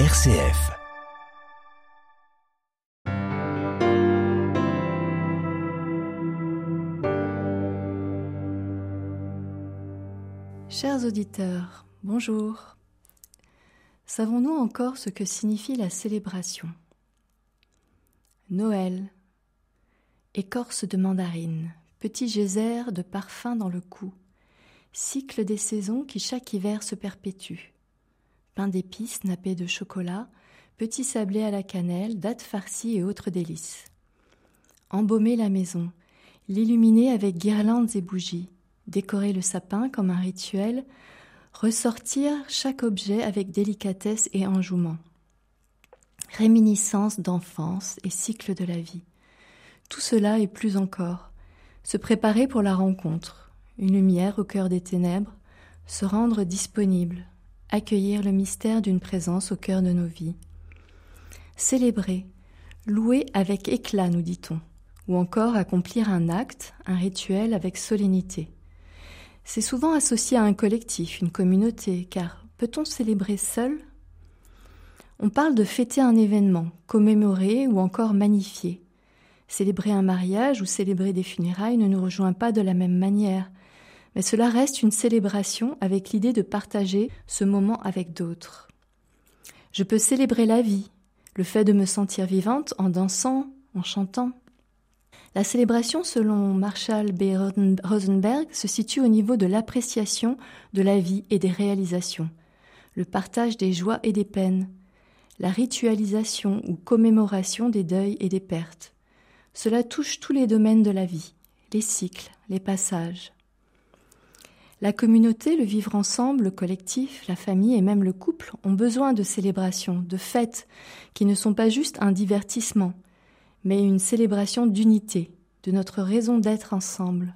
RCF. Chers auditeurs, bonjour. Savons-nous encore ce que signifie la célébration? Noël, écorce de mandarine, petit geyser de parfum dans le cou, cycle des saisons qui chaque hiver se perpétue. Pain d'épices nappé de chocolat, petits sablés à la cannelle, dattes farcies et autres délices. Embaumer la maison, l'illuminer avec guirlandes et bougies, décorer le sapin comme un rituel, ressortir chaque objet avec délicatesse et enjouement. Réminiscence d'enfance et cycle de la vie. Tout cela et plus encore. Se préparer pour la rencontre, une lumière au cœur des ténèbres, se rendre disponible, accueillir le mystère d'une présence au cœur de nos vies. Célébrer, louer avec éclat, nous dit-on, ou encore accomplir un acte, un rituel avec solennité. C'est souvent associé à un collectif, une communauté, car peut-on célébrer seul? On parle de fêter un événement, commémorer ou encore magnifier. Célébrer un mariage ou célébrer des funérailles ne nous rejoint pas de la même manière, mais cela reste une célébration avec l'idée de partager ce moment avec d'autres. Je peux célébrer la vie, le fait de me sentir vivante en dansant, en chantant. La célébration, selon Marshall B. Rosenberg, se situe au niveau de l'appréciation de la vie et des réalisations, le partage des joies et des peines, la ritualisation ou commémoration des deuils et des pertes. Cela touche tous les domaines de la vie, les cycles, les passages. La communauté, le vivre ensemble, le collectif, la famille et même le couple ont besoin de célébrations, de fêtes, qui ne sont pas juste un divertissement, mais une célébration d'unité, de notre raison d'être ensemble.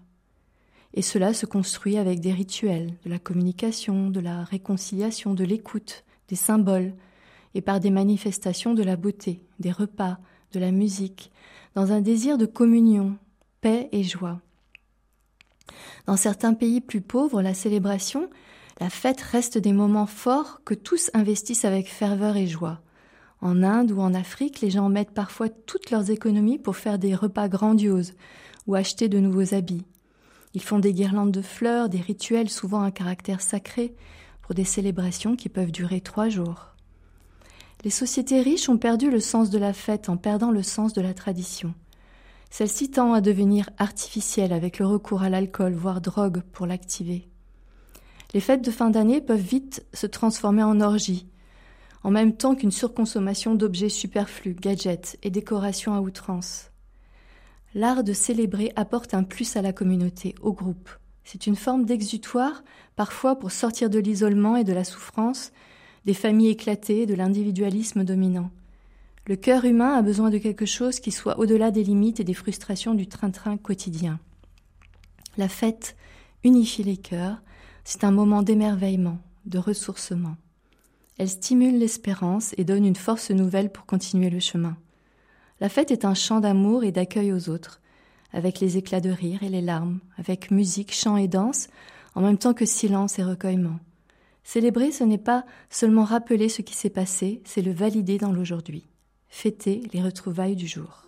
Et cela se construit avec des rituels, de la communication, de la réconciliation, de l'écoute, des symboles, et par des manifestations de la beauté, des repas, de la musique, dans un désir de communion, paix et joie. Dans certains pays plus pauvres, la célébration, la fête reste des moments forts que tous investissent avec ferveur et joie. En Inde ou en Afrique, les gens mettent parfois toutes leurs économies pour faire des repas grandioses ou acheter de nouveaux habits. Ils font des guirlandes de fleurs, des rituels souvent à caractère sacré, pour des célébrations qui peuvent durer trois jours. Les sociétés riches ont perdu le sens de la fête en perdant le sens de la tradition. Celle-ci tend à devenir artificielle avec le recours à l'alcool, voire drogue, pour l'activer. Les fêtes de fin d'année peuvent vite se transformer en orgie, en même temps qu'une surconsommation d'objets superflus, gadgets et décorations à outrance. L'art de célébrer apporte un plus à la communauté, au groupe. C'est une forme d'exutoire, parfois pour sortir de l'isolement et de la souffrance, des familles éclatées, de l'individualisme dominant. Le cœur humain a besoin de quelque chose qui soit au-delà des limites et des frustrations du train-train quotidien. La fête unifie les cœurs, c'est un moment d'émerveillement, de ressourcement. Elle stimule l'espérance et donne une force nouvelle pour continuer le chemin. La fête est un chant d'amour et d'accueil aux autres, avec les éclats de rire et les larmes, avec musique, chant et danse, en même temps que silence et recueillement. Célébrer, ce n'est pas seulement rappeler ce qui s'est passé, c'est le valider dans l'aujourd'hui, fêter les retrouvailles du jour.